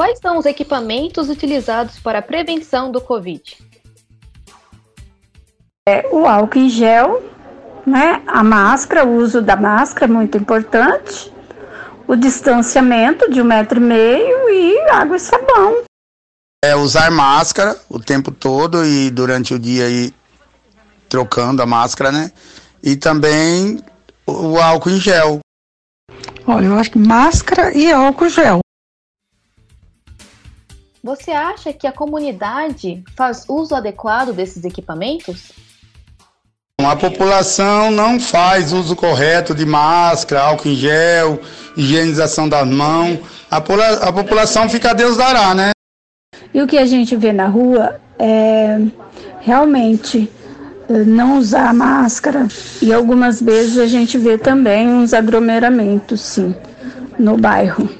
Quais são os equipamentos utilizados para a prevenção do Covid? É, o álcool em gel, né? a máscara, o uso da máscara é muito importante, o distanciamento de um metro e meio e água e sabão. É usar máscara o tempo todo e durante o dia ir trocando a máscara, né? E também o álcool em gel. Olha, eu acho que máscara e álcool gel. Você acha que a comunidade faz uso adequado desses equipamentos? A população não faz uso correto de máscara, álcool em gel, higienização das mãos. A, a população fica a Deus dará, né? E o que a gente vê na rua é realmente eh, não usar máscara. E algumas vezes a gente vê também uns aglomeramentos, sim, no bairro.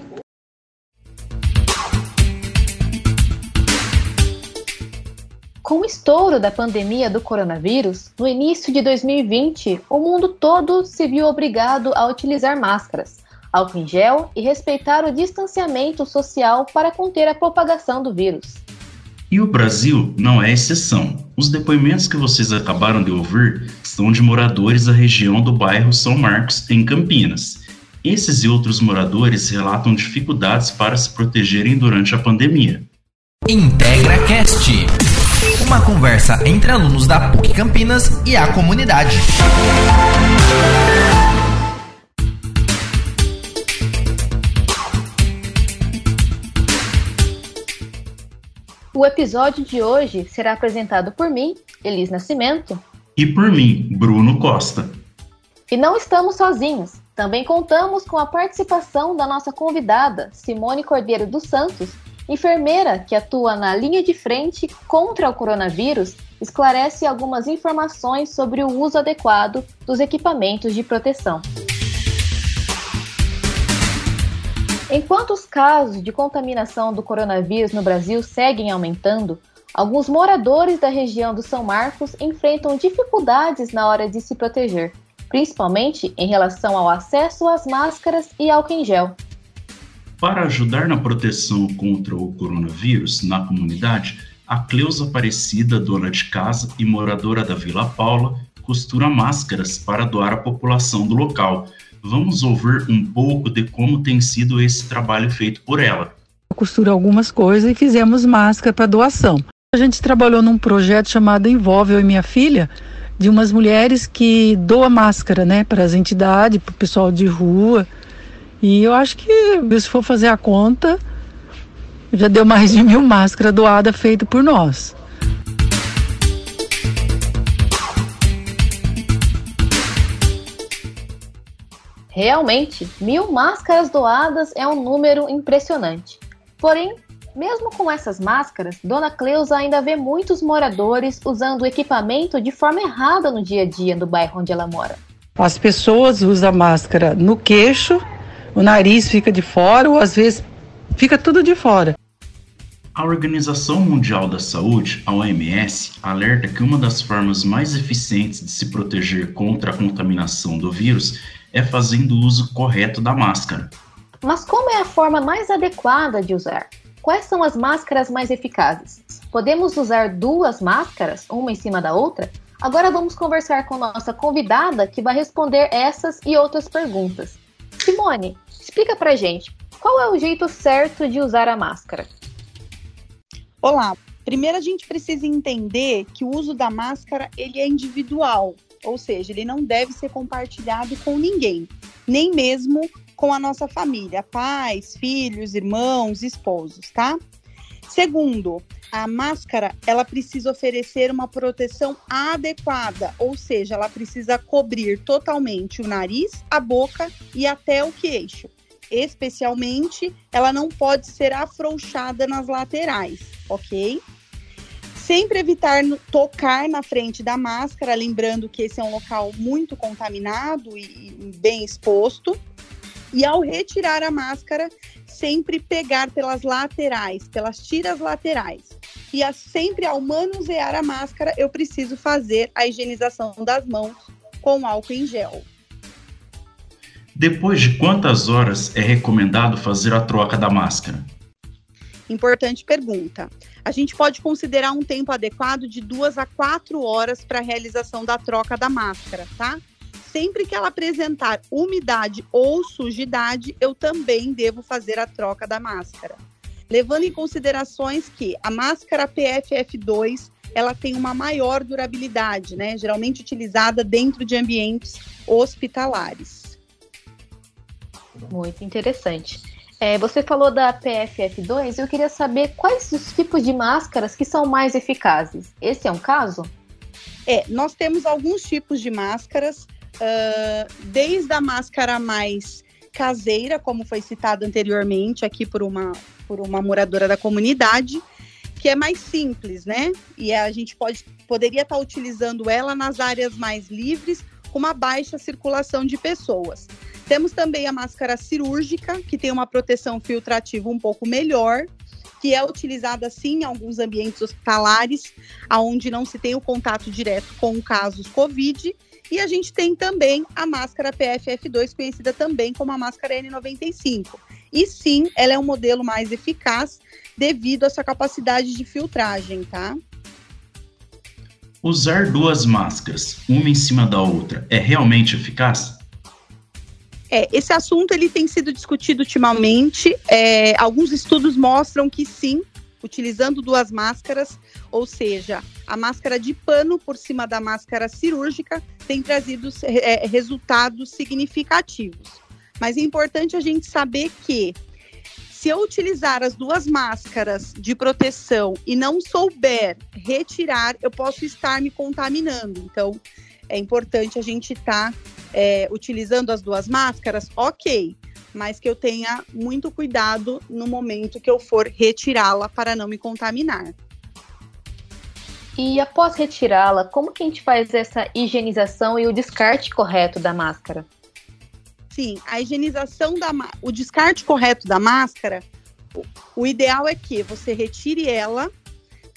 Com o estouro da pandemia do coronavírus, no início de 2020, o mundo todo se viu obrigado a utilizar máscaras, álcool em gel e respeitar o distanciamento social para conter a propagação do vírus. E o Brasil não é exceção. Os depoimentos que vocês acabaram de ouvir são de moradores da região do bairro São Marcos, em Campinas. Esses e outros moradores relatam dificuldades para se protegerem durante a pandemia. Integra Cast uma conversa entre alunos da PUC Campinas e a comunidade. O episódio de hoje será apresentado por mim, Elis Nascimento. E por mim, Bruno Costa. E não estamos sozinhos. Também contamos com a participação da nossa convidada, Simone Cordeiro dos Santos, enfermeira que atua na linha de frente contra o coronavírus, esclarece algumas informações sobre o uso adequado dos equipamentos de proteção. Enquanto os casos de contaminação do coronavírus no Brasil seguem aumentando, alguns moradores da região do São Marcos enfrentam dificuldades na hora de se proteger, principalmente em relação ao acesso às máscaras e álcool em gel. Para ajudar na proteção contra o coronavírus na comunidade, a Cleusa Aparecida, dona de casa e moradora da Vila Paula, costura máscaras para doar à população do local vamos ouvir um pouco de como tem sido esse trabalho feito por ela. Costura algumas coisas e fizemos máscara para doação. A gente trabalhou num projeto chamado Envolve Eu e Minha Filha, de umas mulheres que doa máscara, né, para as entidades, para o pessoal de rua. E eu acho que, se for fazer a conta, já deu mais de mil máscaras doadas feitas por nós. Realmente, mil máscaras doadas é um número impressionante. Porém, mesmo com essas máscaras, Dona Cleusa ainda vê muitos moradores usando o equipamento de forma errada no dia a dia no bairro onde ela mora. As pessoas usam máscara no queixo, o nariz fica de fora, ou às vezes fica tudo de fora. A Organização Mundial da Saúde, a OMS, alerta que uma das formas mais eficientes de se proteger contra a contaminação do vírus é fazendo o uso correto da máscara. Mas como é a forma mais adequada de usar? Quais são as máscaras mais eficazes? Podemos usar duas máscaras, uma em cima da outra? Agora vamos conversar com nossa convidada que vai responder essas e outras perguntas. Simone, explica pra gente, qual é o jeito certo de usar a máscara? Olá, primeiro a gente precisa entender que o uso da máscara ele é individual, ou seja, ele não deve ser compartilhado com ninguém, nem mesmo com a nossa família, pais, filhos, irmãos, esposos, tá? Segundo, a máscara, ela precisa oferecer uma proteção adequada, ou seja, ela precisa cobrir totalmente o nariz, a boca e até o queixo. Especialmente, ela não pode ser afrouxada nas laterais, ok? Sempre evitar tocar na frente da máscara, lembrando que esse é um local muito contaminado e bem exposto. E ao retirar a máscara, sempre pegar pelas laterais, pelas tiras laterais. E a, sempre ao manusear a máscara, eu preciso fazer a higienização das mãos com álcool em gel. Depois de quantas horas é recomendado fazer a troca da máscara? Importante pergunta. A gente pode considerar um tempo adequado de duas a quatro horas para a realização da troca da máscara, tá? Sempre que ela apresentar umidade ou sujidade, eu também devo fazer a troca da máscara. Levando em considerações que a máscara PFF2 ela tem uma maior durabilidade, né? Geralmente utilizada dentro de ambientes hospitalares. Muito interessante. É, você falou da PFF2, eu queria saber quais os tipos de máscaras que são mais eficazes. Esse é um caso? É, nós temos alguns tipos de máscaras, uh, desde a máscara mais caseira, como foi citado anteriormente aqui por uma, por uma moradora da comunidade, que é mais simples, né? E a gente pode, poderia estar utilizando ela nas áreas mais livres, com uma baixa circulação de pessoas. Temos também a máscara cirúrgica, que tem uma proteção filtrativa um pouco melhor, que é utilizada sim em alguns ambientes hospitalares, aonde não se tem o contato direto com casos COVID. E a gente tem também a máscara PFF2, conhecida também como a máscara N95. E sim, ela é um modelo mais eficaz devido à sua capacidade de filtragem, tá? Usar duas máscaras, uma em cima da outra, é realmente eficaz? É, esse assunto ele tem sido discutido ultimamente. É, alguns estudos mostram que sim, utilizando duas máscaras, ou seja, a máscara de pano por cima da máscara cirúrgica, tem trazido é, resultados significativos. Mas é importante a gente saber que se eu utilizar as duas máscaras de proteção e não souber retirar, eu posso estar me contaminando. Então, é importante a gente estar tá, é, utilizando as duas máscaras, ok, mas que eu tenha muito cuidado no momento que eu for retirá-la para não me contaminar. E após retirá-la, como que a gente faz essa higienização e o descarte correto da máscara? Sim, a higienização da o descarte correto da máscara, o, o ideal é que você retire ela,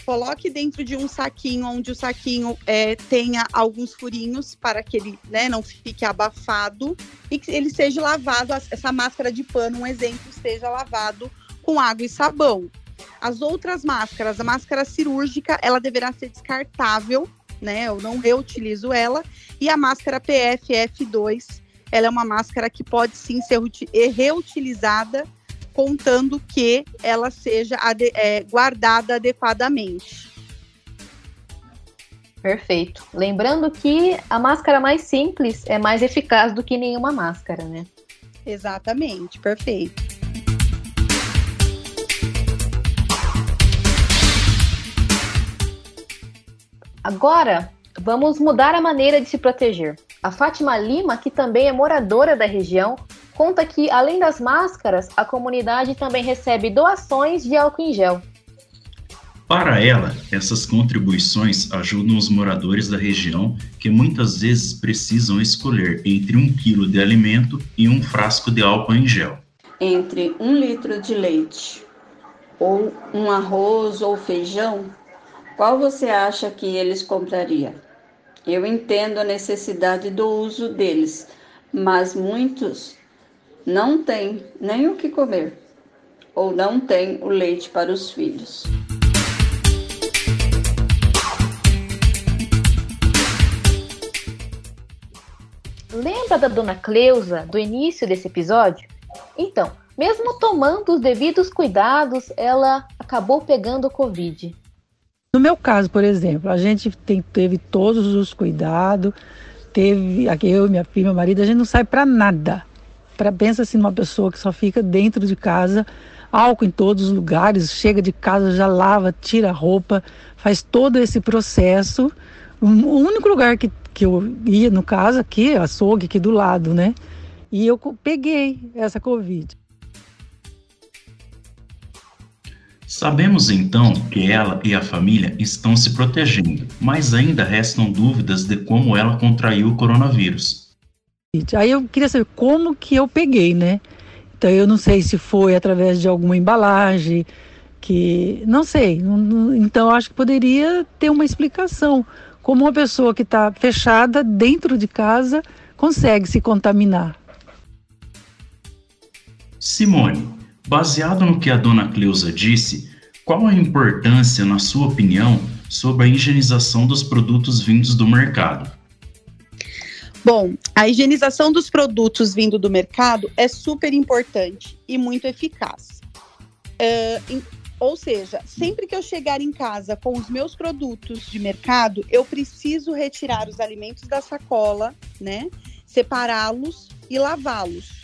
coloque dentro de um saquinho onde o saquinho é, tenha alguns furinhos para que ele né, não fique abafado e que ele seja lavado, essa máscara de pano, um exemplo, seja lavado com água e sabão. As outras máscaras, a máscara cirúrgica, ela deverá ser descartável, né? Eu não reutilizo ela. E a máscara PFF2, ela é uma máscara que pode sim ser reutilizada, contando que ela seja é, guardada adequadamente. Perfeito. Lembrando que a máscara mais simples é mais eficaz do que nenhuma máscara, né? Exatamente, perfeito. Agora, vamos mudar a maneira de se proteger. A Fátima Lima, que também é moradora da região, conta que, além das máscaras, a comunidade também recebe doações de álcool em gel. Para ela, essas contribuições ajudam os moradores da região que muitas vezes precisam escolher entre um quilo de alimento e um frasco de álcool em gel. Entre um litro de leite ou um arroz ou feijão, qual você acha que eles comprariam? Eu entendo a necessidade do uso deles, mas muitos não têm nem o que comer ou não têm o leite para os filhos. Lembra da dona Cleusa do início desse episódio? Então, mesmo tomando os devidos cuidados, ela acabou pegando o Covid. No meu caso, por exemplo, a gente tem, teve todos os cuidados, teve aqui eu, minha filha, meu marido, a gente não sai para nada. Para pensa assim numa pessoa que só fica dentro de casa, álcool em todos os lugares, chega de casa já lava, tira a roupa, faz todo esse processo. O único lugar que, que eu ia no caso aqui, açougue aqui do lado, né? E eu peguei essa covid. Sabemos então que ela e a família estão se protegendo, mas ainda restam dúvidas de como ela contraiu o coronavírus. Aí eu queria saber como que eu peguei, né? Então eu não sei se foi através de alguma embalagem, que não sei. Então acho que poderia ter uma explicação como uma pessoa que está fechada dentro de casa consegue se contaminar. Simone, Baseado no que a dona Cleusa disse, qual a importância, na sua opinião, sobre a higienização dos produtos vindos do mercado? Bom, a higienização dos produtos vindo do mercado é super importante e muito eficaz. Uh, ou seja, sempre que eu chegar em casa com os meus produtos de mercado, eu preciso retirar os alimentos da sacola, né? Separá-los e lavá-los.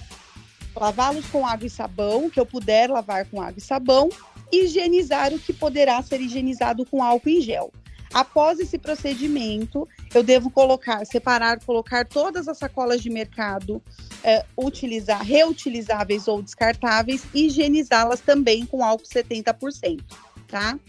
Lavá-los com água e sabão, que eu puder lavar com água e sabão, higienizar o que poderá ser higienizado com álcool em gel. Após esse procedimento, eu devo colocar, separar, colocar todas as sacolas de mercado, é, utilizar reutilizáveis ou descartáveis e higienizá-las também com álcool 70%, tá?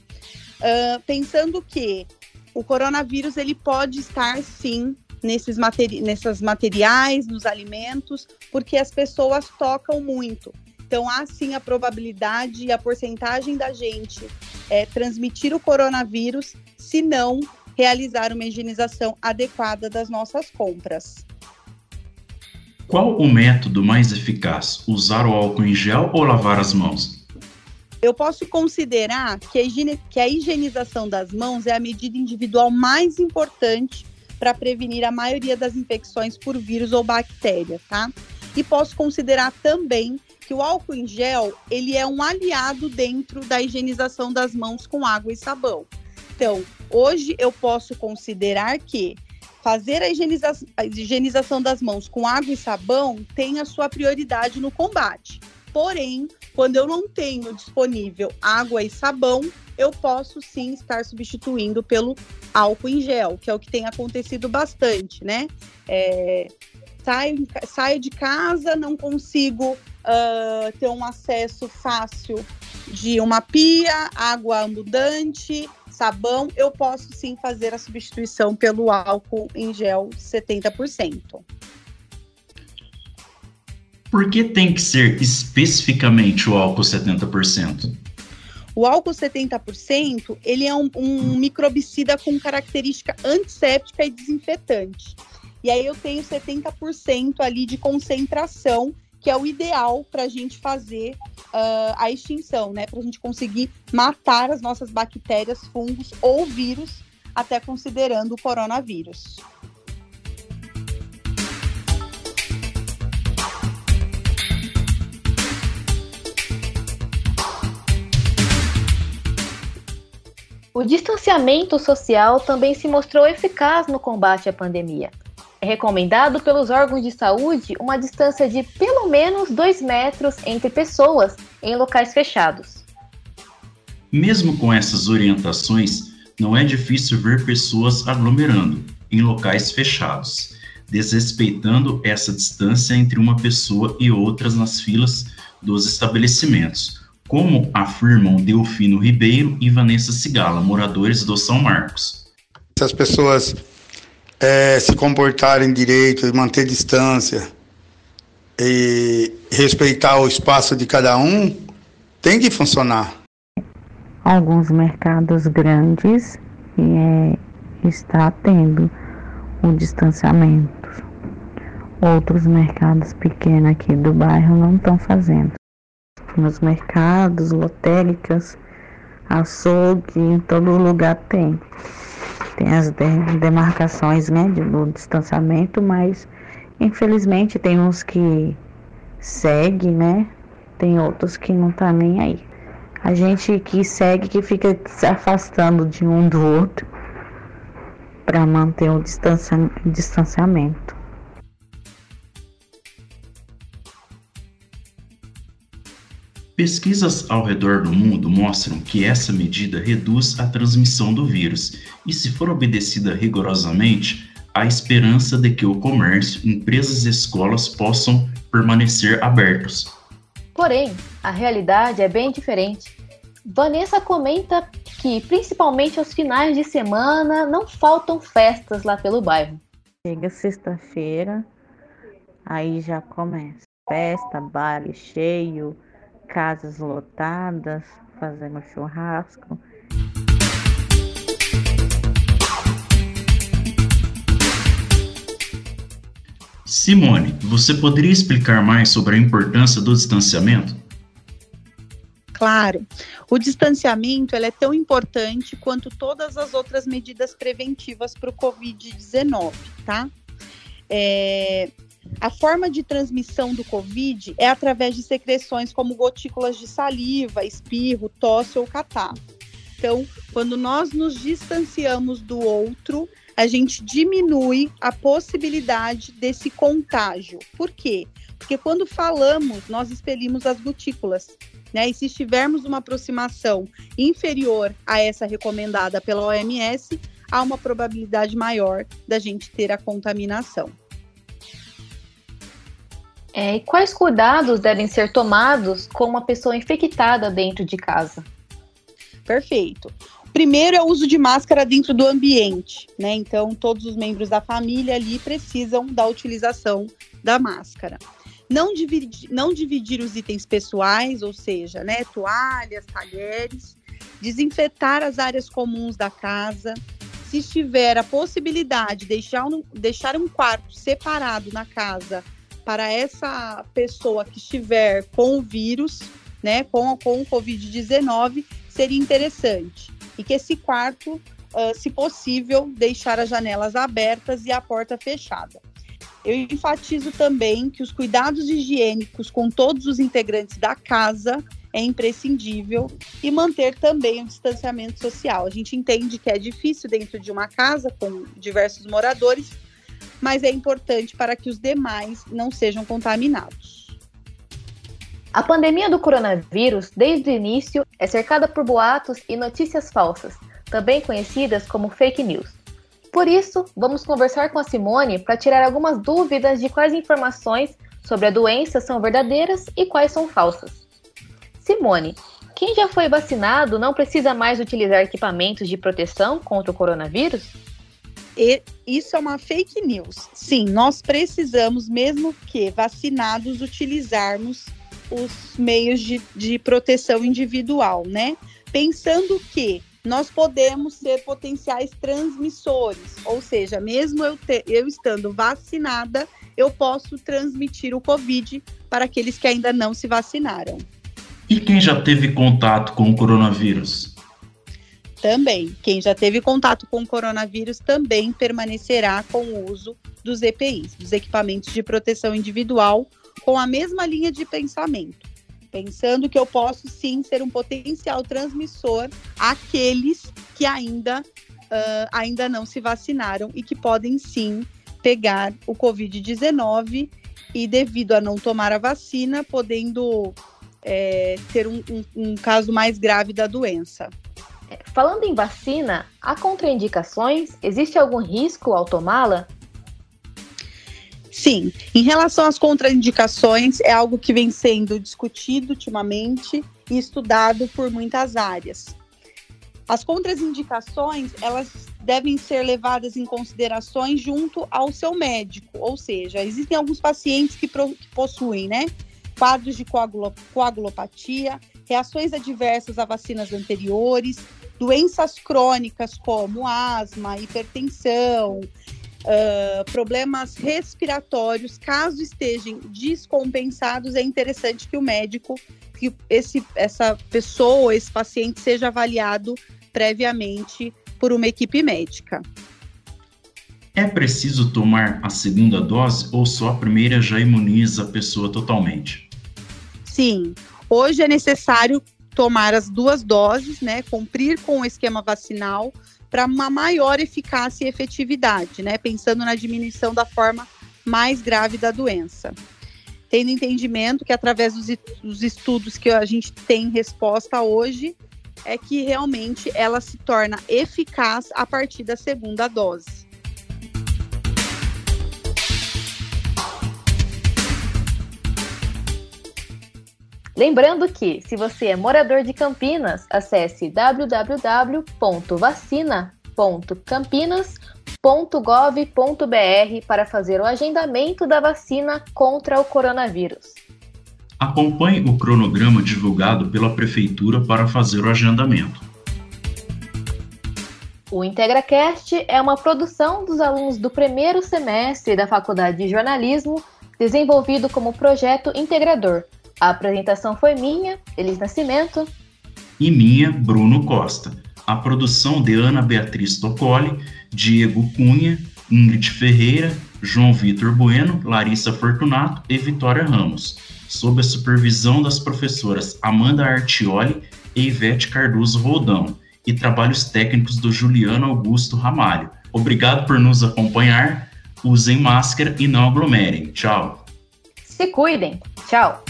Uh, pensando que o coronavírus ele pode estar sim nesses materi nesses materiais, nos alimentos, porque as pessoas tocam muito. Então, há sim a probabilidade e a porcentagem da gente é, transmitir o coronavírus se não realizar uma higienização adequada das nossas compras. Qual o método mais eficaz? Usar o álcool em gel ou lavar as mãos? Eu posso considerar que a, higiene, que a higienização das mãos é a medida individual mais importante para prevenir a maioria das infecções por vírus ou bactéria, tá? E posso considerar também que o álcool em gel, ele é um aliado dentro da higienização das mãos com água e sabão. Então, hoje eu posso considerar que fazer a, higieniza a higienização das mãos com água e sabão tem a sua prioridade no combate. Porém, quando eu não tenho disponível água e sabão, eu posso sim estar substituindo pelo álcool em gel, que é o que tem acontecido bastante, né? É, saio, saio de casa, não consigo uh, ter um acesso fácil de uma pia, água abundante, sabão, eu posso sim fazer a substituição pelo álcool em gel 70%. Por que tem que ser especificamente o álcool 70%? O álcool 70%, ele é um, um microbicida com característica antisséptica e desinfetante. E aí eu tenho 70% ali de concentração que é o ideal para a gente fazer uh, a extinção, né? Para a gente conseguir matar as nossas bactérias, fungos ou vírus, até considerando o coronavírus. O distanciamento social também se mostrou eficaz no combate à pandemia. É recomendado pelos órgãos de saúde uma distância de pelo menos 2 metros entre pessoas em locais fechados. Mesmo com essas orientações, não é difícil ver pessoas aglomerando em locais fechados, desrespeitando essa distância entre uma pessoa e outras nas filas dos estabelecimentos, como afirmam Delfino Ribeiro e Vanessa Cigala, moradores do São Marcos. Essas pessoas é, se comportarem direito e manter distância e respeitar o espaço de cada um, tem que funcionar. Alguns mercados grandes é, está tendo um distanciamento. Outros mercados pequenos aqui do bairro não estão fazendo. Nos mercados, lotéricas, açougue, em todo lugar tem tem as demarcações né, do distanciamento, mas infelizmente tem uns que segue, né? Tem outros que não tá nem aí. A gente que segue que fica se afastando de um do outro para manter o distanciamento. Pesquisas ao redor do mundo mostram que essa medida reduz a transmissão do vírus e, se for obedecida rigorosamente, há esperança de que o comércio, empresas e escolas possam permanecer abertos. Porém, a realidade é bem diferente. Vanessa comenta que, principalmente aos finais de semana, não faltam festas lá pelo bairro. Chega sexta-feira, aí já começa festa, baile cheio casas lotadas, fazendo churrasco. Simone, você poderia explicar mais sobre a importância do distanciamento? claro, o distanciamento é tão importante quanto todas as outras medidas preventivas para o Covid-19, tá? É, a forma de transmissão do Covid é através de secreções como gotículas de saliva, espirro, tosse ou catarro. Então, quando nós nos distanciamos do outro, a gente diminui a possibilidade desse contágio. Por quê? Porque quando falamos, nós expelimos as gotículas. Né? E se estivermos uma aproximação inferior a essa recomendada pela OMS, há uma probabilidade maior da gente ter a contaminação. É, e quais cuidados devem ser tomados com uma pessoa infectada dentro de casa? Perfeito. Primeiro é o uso de máscara dentro do ambiente, né? Então, todos os membros da família ali precisam da utilização da máscara. Não dividir, não dividir os itens pessoais, ou seja, né, toalhas, talheres, desinfetar as áreas comuns da casa. Se estiver a possibilidade de deixar um, deixar um quarto separado na casa para essa pessoa que estiver com o vírus, né, com, com o Covid-19, seria interessante. E que esse quarto, uh, se possível, deixar as janelas abertas e a porta fechada. Eu enfatizo também que os cuidados higiênicos com todos os integrantes da casa é imprescindível e manter também o distanciamento social. A gente entende que é difícil dentro de uma casa com diversos moradores, mas é importante para que os demais não sejam contaminados. A pandemia do coronavírus, desde o início, é cercada por boatos e notícias falsas, também conhecidas como fake news. Por isso, vamos conversar com a Simone para tirar algumas dúvidas de quais informações sobre a doença são verdadeiras e quais são falsas. Simone, quem já foi vacinado não precisa mais utilizar equipamentos de proteção contra o coronavírus? E isso é uma fake news. Sim, nós precisamos, mesmo que vacinados, utilizarmos os meios de, de proteção individual, né? Pensando que nós podemos ser potenciais transmissores, ou seja, mesmo eu, te, eu estando vacinada, eu posso transmitir o Covid para aqueles que ainda não se vacinaram. E quem já teve contato com o coronavírus? Também. Quem já teve contato com o coronavírus também permanecerá com o uso dos EPIs, dos equipamentos de proteção individual, com a mesma linha de pensamento. Pensando que eu posso sim ser um potencial transmissor àqueles que ainda, uh, ainda não se vacinaram e que podem sim pegar o Covid-19 e, devido a não tomar a vacina, podendo é, ter um, um, um caso mais grave da doença. Falando em vacina, há contraindicações? Existe algum risco ao tomá-la? Sim, em relação às contraindicações, é algo que vem sendo discutido ultimamente e estudado por muitas áreas. As contraindicações, elas devem ser levadas em considerações junto ao seu médico, ou seja, existem alguns pacientes que, que possuem, né, quadros de coagulo, coagulopatia, reações adversas a vacinas anteriores, doenças crônicas como asma, hipertensão, uh, problemas respiratórios, caso estejam descompensados, é interessante que o médico, que esse, essa pessoa, esse paciente seja avaliado previamente por uma equipe médica. É preciso tomar a segunda dose ou só a primeira já imuniza a pessoa totalmente? Sim, hoje é necessário tomar as duas doses, né, cumprir com o esquema vacinal para uma maior eficácia e efetividade, né, pensando na diminuição da forma mais grave da doença. Tendo entendimento que através dos, dos estudos que a gente tem resposta hoje, é que realmente ela se torna eficaz a partir da segunda dose. Lembrando que, se você é morador de Campinas, acesse www.vacina.campinas.gov.br para fazer o agendamento da vacina contra o coronavírus. Acompanhe o cronograma divulgado pela Prefeitura para fazer o agendamento. O IntegraCast é uma produção dos alunos do primeiro semestre da Faculdade de Jornalismo, desenvolvido como projeto integrador A apresentação foi minha, Elis Nascimento. E minha, Bruno Costa. A produção de Ana Beatriz Tocoli, Diego Cunha, Ingrid Ferreira, João Vitor Bueno, Larissa Fortunato e Vitória Ramos, sob a supervisão das professoras Amanda Artioli e Ivete Cardoso Roldão, e trabalhos técnicos do Juliano Augusto Ramalho. Obrigado por nos acompanhar. Usem máscara e não aglomerem. Tchau. Se cuidem. Tchau.